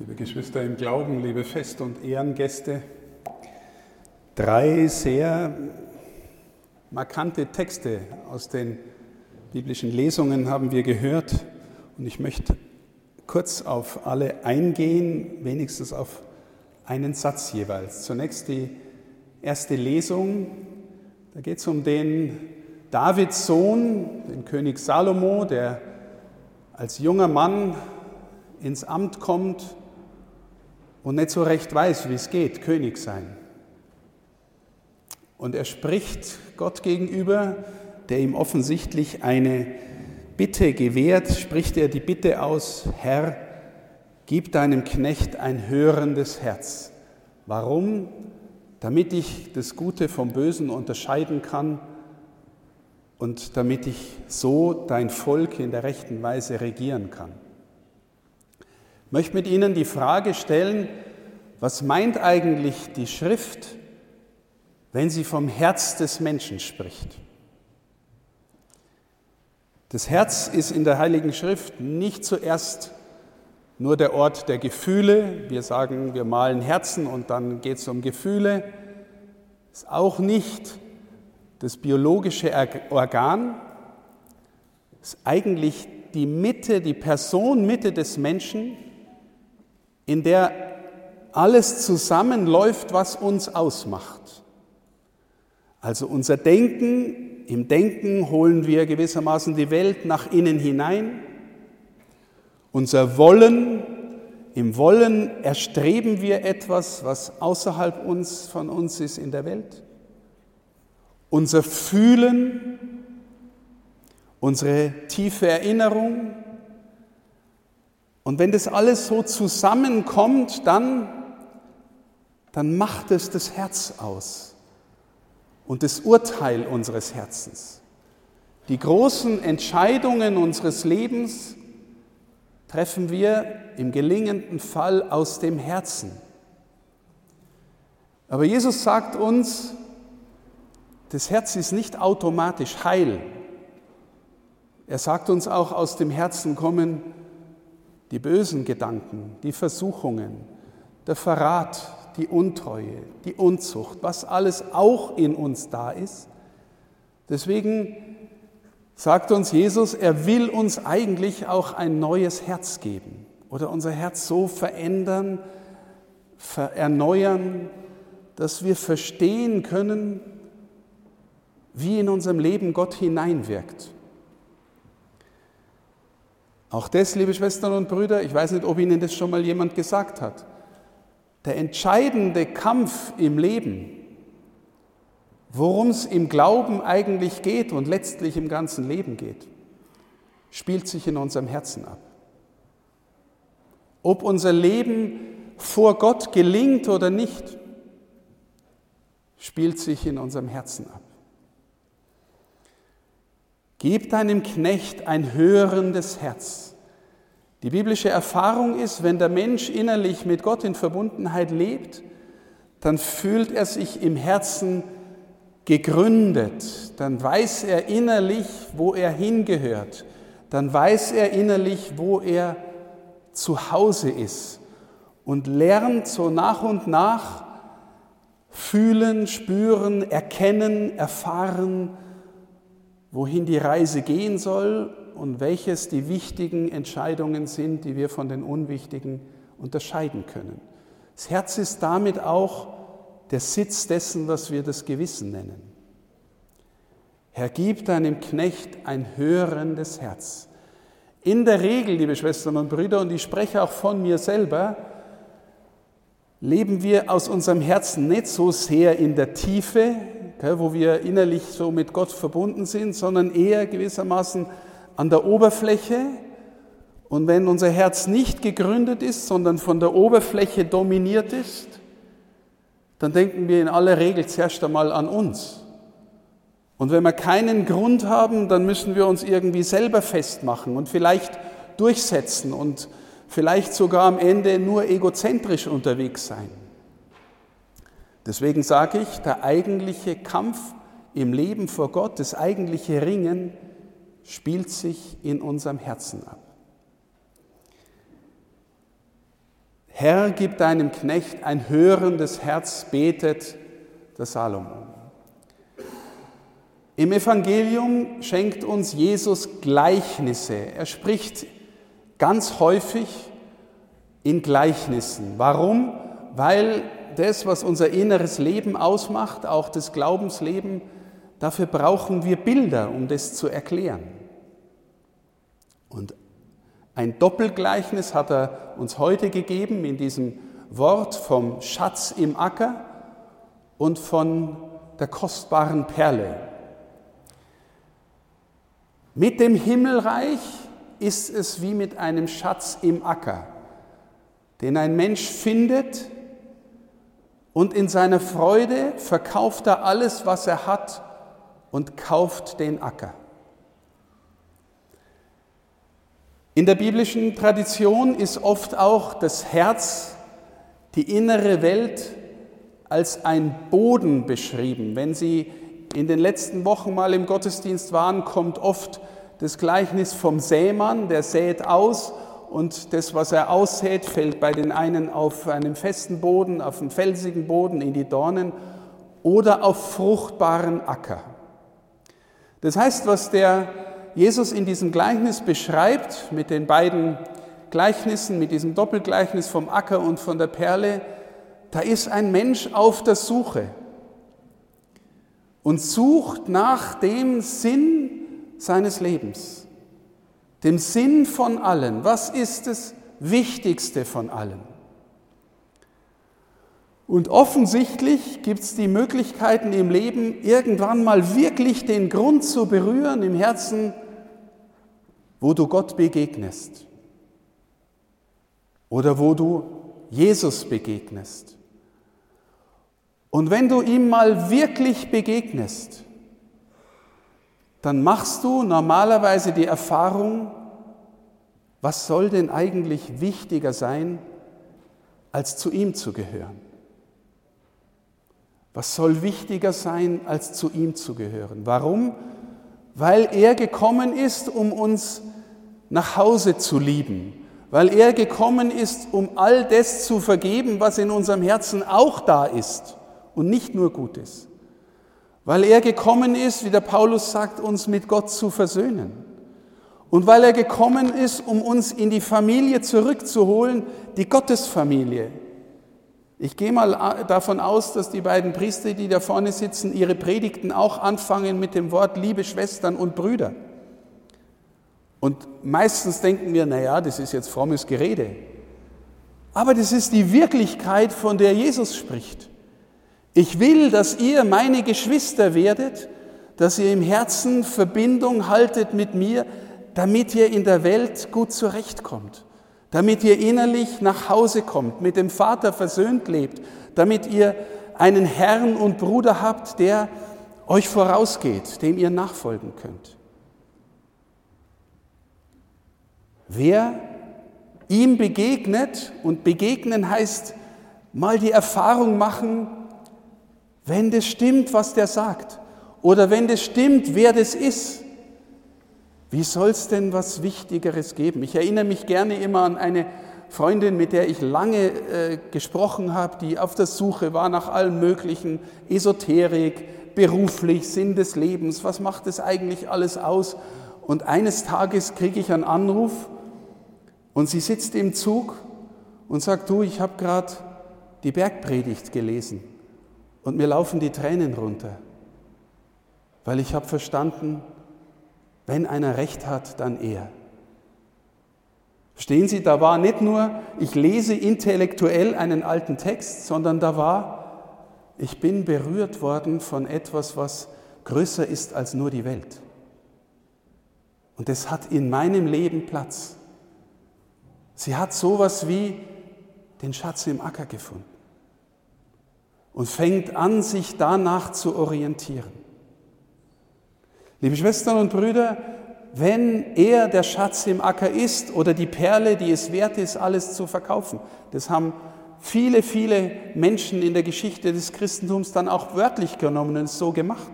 Liebe Geschwister im Glauben, liebe Fest- und Ehrengäste, drei sehr markante Texte aus den biblischen Lesungen haben wir gehört und ich möchte kurz auf alle eingehen, wenigstens auf einen Satz jeweils. Zunächst die erste Lesung, da geht es um den Davids Sohn, den König Salomo, der als junger Mann ins Amt kommt und nicht so recht weiß, wie es geht, König sein. Und er spricht Gott gegenüber, der ihm offensichtlich eine Bitte gewährt, spricht er die Bitte aus, Herr, gib deinem Knecht ein hörendes Herz. Warum? Damit ich das Gute vom Bösen unterscheiden kann und damit ich so dein Volk in der rechten Weise regieren kann. Möchte mit Ihnen die Frage stellen, was meint eigentlich die Schrift, wenn sie vom Herz des Menschen spricht? Das Herz ist in der Heiligen Schrift nicht zuerst nur der Ort der Gefühle. Wir sagen, wir malen Herzen und dann geht es um Gefühle. Ist auch nicht das biologische Organ. Ist eigentlich die Mitte, die Personmitte des Menschen, in der alles zusammenläuft, was uns ausmacht. Also unser Denken, im Denken holen wir gewissermaßen die Welt nach innen hinein. Unser Wollen, im Wollen erstreben wir etwas, was außerhalb uns, von uns ist in der Welt. Unser Fühlen, unsere tiefe Erinnerung, und wenn das alles so zusammenkommt, dann, dann macht es das Herz aus und das Urteil unseres Herzens. Die großen Entscheidungen unseres Lebens treffen wir im gelingenden Fall aus dem Herzen. Aber Jesus sagt uns, das Herz ist nicht automatisch heil. Er sagt uns auch, aus dem Herzen kommen die bösen Gedanken, die Versuchungen, der Verrat, die Untreue, die Unzucht, was alles auch in uns da ist. Deswegen sagt uns Jesus, er will uns eigentlich auch ein neues Herz geben oder unser Herz so verändern, erneuern, dass wir verstehen können, wie in unserem Leben Gott hineinwirkt. Auch das, liebe Schwestern und Brüder, ich weiß nicht, ob Ihnen das schon mal jemand gesagt hat. Der entscheidende Kampf im Leben, worum es im Glauben eigentlich geht und letztlich im ganzen Leben geht, spielt sich in unserem Herzen ab. Ob unser Leben vor Gott gelingt oder nicht, spielt sich in unserem Herzen ab. Gib deinem Knecht ein hörendes Herz. Die biblische Erfahrung ist, wenn der Mensch innerlich mit Gott in Verbundenheit lebt, dann fühlt er sich im Herzen gegründet, dann weiß er innerlich, wo er hingehört, dann weiß er innerlich, wo er zu Hause ist und lernt so nach und nach fühlen, spüren, erkennen, erfahren, wohin die Reise gehen soll und welches die wichtigen Entscheidungen sind, die wir von den unwichtigen unterscheiden können. Das Herz ist damit auch der Sitz dessen, was wir das Gewissen nennen. Herr, gib deinem Knecht ein hörendes Herz. In der Regel, liebe Schwestern und Brüder, und ich spreche auch von mir selber, leben wir aus unserem Herzen nicht so sehr in der Tiefe, wo wir innerlich so mit Gott verbunden sind, sondern eher gewissermaßen an der Oberfläche. Und wenn unser Herz nicht gegründet ist, sondern von der Oberfläche dominiert ist, dann denken wir in aller Regel zuerst einmal an uns. Und wenn wir keinen Grund haben, dann müssen wir uns irgendwie selber festmachen und vielleicht durchsetzen und vielleicht sogar am Ende nur egozentrisch unterwegs sein. Deswegen sage ich, der eigentliche Kampf im Leben vor Gott, das eigentliche Ringen, spielt sich in unserem Herzen ab. Herr, gib deinem Knecht ein hörendes Herz, betet der Salomon. Im Evangelium schenkt uns Jesus Gleichnisse. Er spricht ganz häufig in Gleichnissen. Warum? Weil das, was unser inneres Leben ausmacht, auch das Glaubensleben, dafür brauchen wir Bilder, um das zu erklären. Und ein Doppelgleichnis hat er uns heute gegeben in diesem Wort vom Schatz im Acker und von der kostbaren Perle. Mit dem Himmelreich ist es wie mit einem Schatz im Acker, den ein Mensch findet und in seiner Freude verkauft er alles, was er hat und kauft den Acker. In der biblischen Tradition ist oft auch das Herz, die innere Welt als ein Boden beschrieben. Wenn Sie in den letzten Wochen mal im Gottesdienst waren, kommt oft das Gleichnis vom Sämann, der sät aus und das, was er aussät, fällt bei den einen auf einem festen Boden, auf einem felsigen Boden, in die Dornen oder auf fruchtbaren Acker. Das heißt, was der Jesus in diesem Gleichnis beschreibt, mit den beiden Gleichnissen, mit diesem Doppelgleichnis vom Acker und von der Perle, da ist ein Mensch auf der Suche und sucht nach dem Sinn seines Lebens, dem Sinn von allen. Was ist das Wichtigste von allen? Und offensichtlich gibt es die Möglichkeiten im Leben, irgendwann mal wirklich den Grund zu berühren im Herzen, wo du Gott begegnest oder wo du Jesus begegnest. Und wenn du ihm mal wirklich begegnest, dann machst du normalerweise die Erfahrung, was soll denn eigentlich wichtiger sein, als zu ihm zu gehören? Was soll wichtiger sein, als zu ihm zu gehören? Warum? Weil er gekommen ist, um uns nach Hause zu lieben, weil er gekommen ist, um all das zu vergeben, was in unserem Herzen auch da ist und nicht nur gut ist. Weil er gekommen ist, wie der Paulus sagt, uns mit Gott zu versöhnen. Und weil er gekommen ist, um uns in die Familie zurückzuholen, die Gottesfamilie. Ich gehe mal davon aus, dass die beiden Priester, die da vorne sitzen, ihre Predigten auch anfangen mit dem Wort liebe Schwestern und Brüder. Und meistens denken wir, naja, das ist jetzt frommes Gerede. Aber das ist die Wirklichkeit, von der Jesus spricht. Ich will, dass ihr meine Geschwister werdet, dass ihr im Herzen Verbindung haltet mit mir, damit ihr in der Welt gut zurechtkommt, damit ihr innerlich nach Hause kommt, mit dem Vater versöhnt lebt, damit ihr einen Herrn und Bruder habt, der euch vorausgeht, dem ihr nachfolgen könnt. Wer ihm begegnet, und begegnen heißt mal die Erfahrung machen, wenn das stimmt, was der sagt, oder wenn das stimmt, wer das ist, wie soll es denn was Wichtigeres geben? Ich erinnere mich gerne immer an eine Freundin, mit der ich lange äh, gesprochen habe, die auf der Suche war nach allem Möglichen, Esoterik, beruflich, Sinn des Lebens, was macht es eigentlich alles aus? Und eines Tages kriege ich einen Anruf und sie sitzt im Zug und sagt, du, ich habe gerade die Bergpredigt gelesen. Und mir laufen die Tränen runter, weil ich habe verstanden, wenn einer recht hat, dann er. Verstehen Sie, da war nicht nur, ich lese intellektuell einen alten Text, sondern da war, ich bin berührt worden von etwas, was größer ist als nur die Welt. Und es hat in meinem Leben Platz. Sie hat sowas wie den Schatz im Acker gefunden und fängt an, sich danach zu orientieren. Liebe Schwestern und Brüder, wenn er der Schatz im Acker ist oder die Perle, die es wert ist, alles zu verkaufen, das haben viele, viele Menschen in der Geschichte des Christentums dann auch wörtlich genommen und so gemacht.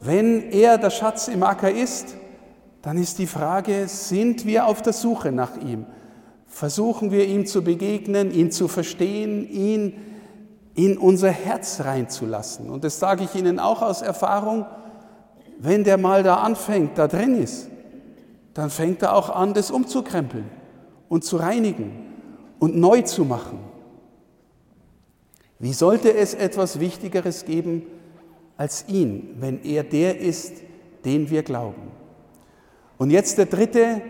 Wenn er der Schatz im Acker ist, dann ist die Frage, sind wir auf der Suche nach ihm? versuchen wir ihm zu begegnen, ihn zu verstehen, ihn in unser Herz reinzulassen. Und das sage ich Ihnen auch aus Erfahrung, wenn der mal da anfängt, da drin ist, dann fängt er auch an, das umzukrempeln und zu reinigen und neu zu machen. Wie sollte es etwas Wichtigeres geben als ihn, wenn er der ist, den wir glauben? Und jetzt der dritte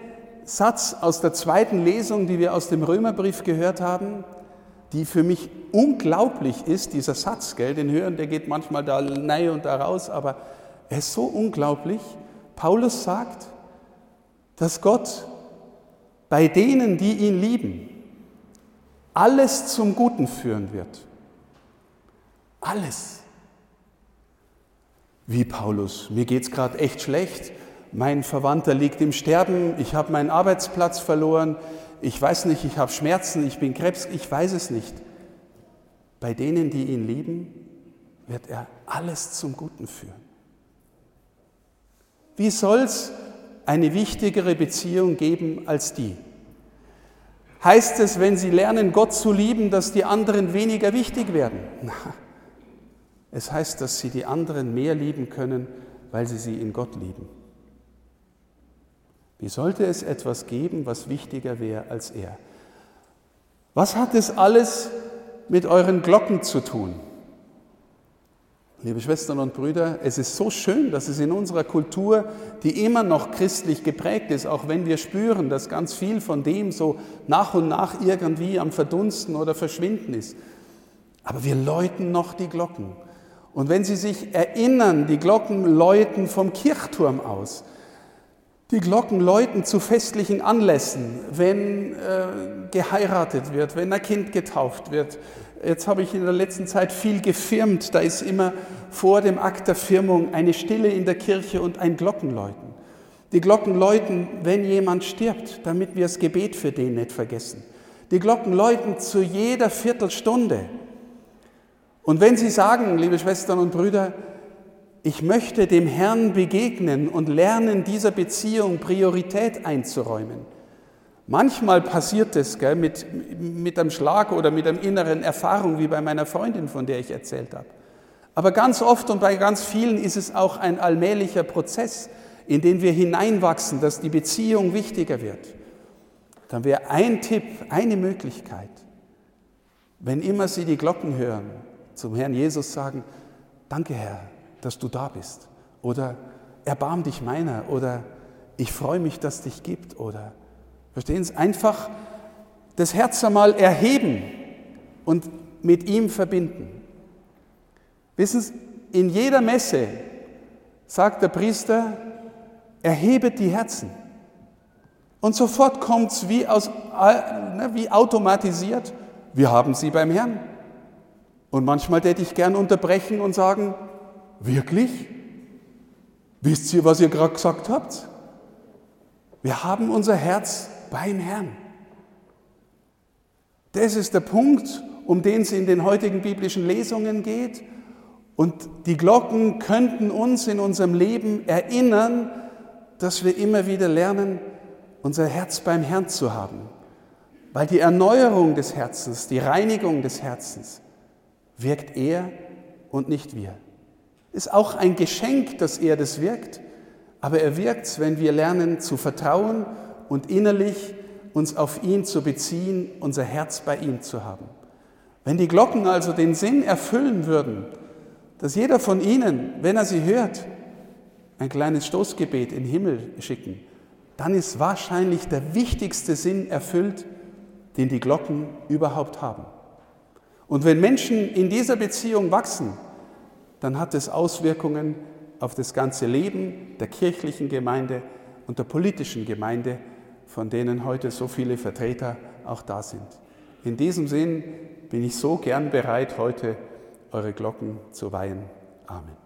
Satz aus der zweiten Lesung, die wir aus dem Römerbrief gehört haben, die für mich unglaublich ist, dieser Satz, gell, den hören, der geht manchmal da rein und da raus, aber er ist so unglaublich. Paulus sagt, dass Gott bei denen, die ihn lieben, alles zum Guten führen wird. Alles. Wie Paulus, mir geht es gerade echt schlecht, mein Verwandter liegt im Sterben, ich habe meinen Arbeitsplatz verloren, ich weiß nicht, ich habe Schmerzen, ich bin Krebs, ich weiß es nicht. Bei denen, die ihn lieben, wird er alles zum Guten führen. Wie soll es eine wichtigere Beziehung geben als die? Heißt es, wenn sie lernen, Gott zu lieben, dass die anderen weniger wichtig werden? Na, es heißt, dass sie die anderen mehr lieben können, weil sie sie in Gott lieben. Wie sollte es etwas geben, was wichtiger wäre als er? Was hat es alles mit euren Glocken zu tun? Liebe Schwestern und Brüder, es ist so schön, dass es in unserer Kultur, die immer noch christlich geprägt ist, auch wenn wir spüren, dass ganz viel von dem so nach und nach irgendwie am Verdunsten oder Verschwinden ist. Aber wir läuten noch die Glocken. Und wenn Sie sich erinnern, die Glocken läuten vom Kirchturm aus. Die Glocken läuten zu festlichen Anlässen, wenn äh, geheiratet wird, wenn ein Kind getauft wird. Jetzt habe ich in der letzten Zeit viel gefirmt. Da ist immer vor dem Akt der Firmung eine Stille in der Kirche und ein Glockenläuten. Die Glocken läuten, wenn jemand stirbt, damit wir das Gebet für den nicht vergessen. Die Glocken läuten zu jeder Viertelstunde. Und wenn Sie sagen, liebe Schwestern und Brüder, ich möchte dem Herrn begegnen und lernen, dieser Beziehung Priorität einzuräumen. Manchmal passiert es gell, mit, mit einem Schlag oder mit einer inneren Erfahrung, wie bei meiner Freundin, von der ich erzählt habe. Aber ganz oft und bei ganz vielen ist es auch ein allmählicher Prozess, in den wir hineinwachsen, dass die Beziehung wichtiger wird. Dann wäre ein Tipp, eine Möglichkeit, wenn immer Sie die Glocken hören, zum Herrn Jesus sagen, danke Herr, dass du da bist. Oder erbarm dich meiner. Oder ich freue mich, dass dich gibt. Oder verstehen Sie? Einfach das Herz einmal erheben und mit ihm verbinden. Wissen Sie, in jeder Messe sagt der Priester, erhebet die Herzen. Und sofort kommt es wie, aus, ne, wie automatisiert, wir haben sie beim Herrn. Und manchmal hätte ich gern unterbrechen und sagen, Wirklich? Wisst ihr, was ihr gerade gesagt habt? Wir haben unser Herz beim Herrn. Das ist der Punkt, um den es in den heutigen biblischen Lesungen geht. Und die Glocken könnten uns in unserem Leben erinnern, dass wir immer wieder lernen, unser Herz beim Herrn zu haben. Weil die Erneuerung des Herzens, die Reinigung des Herzens wirkt er und nicht wir. Ist auch ein Geschenk, dass er das wirkt, aber er wirkt, wenn wir lernen zu vertrauen und innerlich uns auf ihn zu beziehen, unser Herz bei ihm zu haben. Wenn die Glocken also den Sinn erfüllen würden, dass jeder von ihnen, wenn er sie hört, ein kleines Stoßgebet in den Himmel schicken, dann ist wahrscheinlich der wichtigste Sinn erfüllt, den die Glocken überhaupt haben. Und wenn Menschen in dieser Beziehung wachsen, dann hat es Auswirkungen auf das ganze Leben der kirchlichen Gemeinde und der politischen Gemeinde, von denen heute so viele Vertreter auch da sind. In diesem Sinn bin ich so gern bereit, heute eure Glocken zu weihen. Amen.